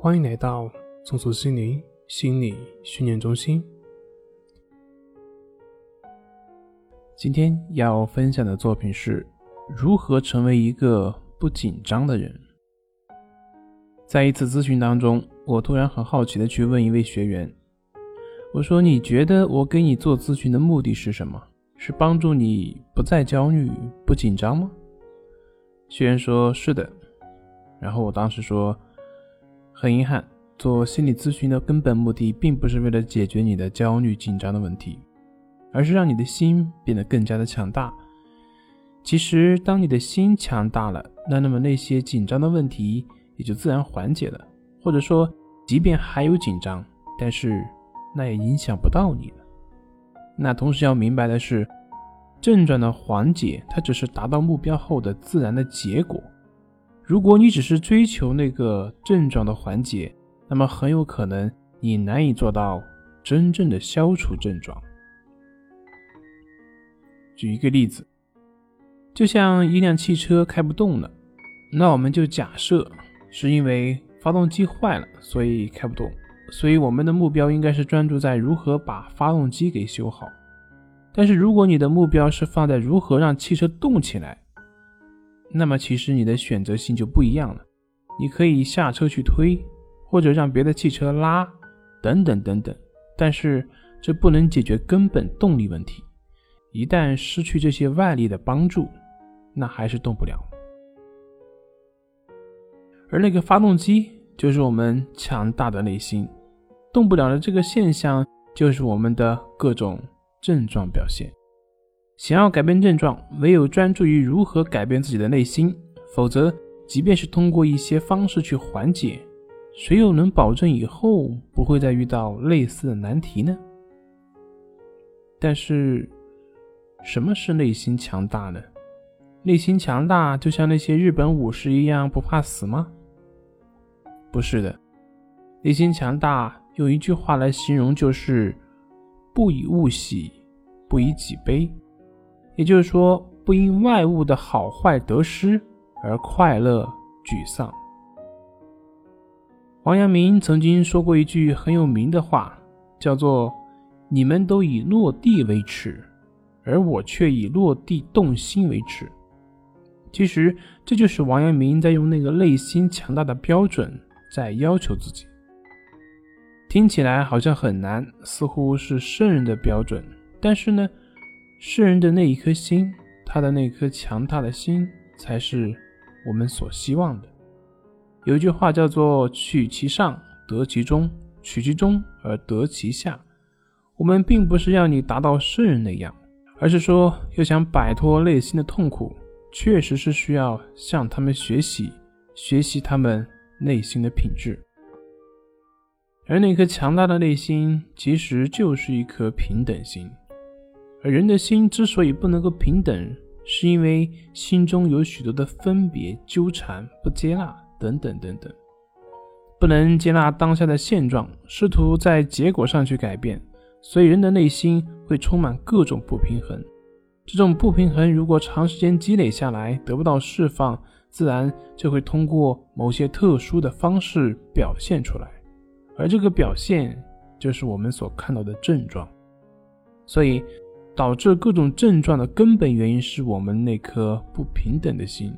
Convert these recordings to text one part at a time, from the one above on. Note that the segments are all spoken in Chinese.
欢迎来到松鼠心灵心理训练中心。今天要分享的作品是如何成为一个不紧张的人。在一次咨询当中，我突然很好奇的去问一位学员：“我说，你觉得我给你做咨询的目的是什么？是帮助你不再焦虑、不紧张吗？”学员说：“是的。”然后我当时说。很遗憾，做心理咨询的根本目的并不是为了解决你的焦虑紧张的问题，而是让你的心变得更加的强大。其实，当你的心强大了，那那么那些紧张的问题也就自然缓解了，或者说，即便还有紧张，但是那也影响不到你了。那同时要明白的是，症状的缓解，它只是达到目标后的自然的结果。如果你只是追求那个症状的缓解，那么很有可能你难以做到真正的消除症状。举一个例子，就像一辆汽车开不动了，那我们就假设是因为发动机坏了，所以开不动。所以我们的目标应该是专注在如何把发动机给修好。但是如果你的目标是放在如何让汽车动起来，那么其实你的选择性就不一样了，你可以下车去推，或者让别的汽车拉，等等等等。但是这不能解决根本动力问题，一旦失去这些外力的帮助，那还是动不了。而那个发动机就是我们强大的内心，动不了的这个现象就是我们的各种症状表现。想要改变症状，唯有专注于如何改变自己的内心，否则，即便是通过一些方式去缓解，谁又能保证以后不会再遇到类似的难题呢？但是，什么是内心强大呢？内心强大就像那些日本武士一样不怕死吗？不是的，内心强大用一句话来形容就是“不以物喜，不以己悲”。也就是说，不因外物的好坏得失而快乐沮丧。王阳明曾经说过一句很有名的话，叫做“你们都以落地为耻，而我却以落地动心为耻”。其实，这就是王阳明在用那个内心强大的标准在要求自己。听起来好像很难，似乎是圣人的标准，但是呢？世人的那一颗心，他的那颗强大的心，才是我们所希望的。有一句话叫做“取其上，得其中；取其中而得其下”。我们并不是要你达到圣人那样，而是说，要想摆脱内心的痛苦，确实是需要向他们学习，学习他们内心的品质。而那颗强大的内心，其实就是一颗平等心。而人的心之所以不能够平等，是因为心中有许多的分别、纠缠、不接纳等等等等，不能接纳当下的现状，试图在结果上去改变，所以人的内心会充满各种不平衡。这种不平衡如果长时间积累下来，得不到释放，自然就会通过某些特殊的方式表现出来，而这个表现就是我们所看到的症状。所以。导致各种症状的根本原因是我们那颗不平等的心，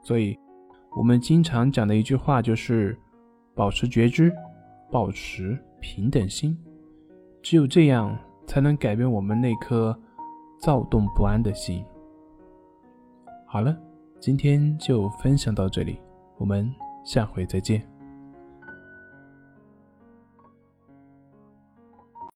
所以，我们经常讲的一句话就是：保持觉知，保持平等心，只有这样才能改变我们那颗躁动不安的心。好了，今天就分享到这里，我们下回再见。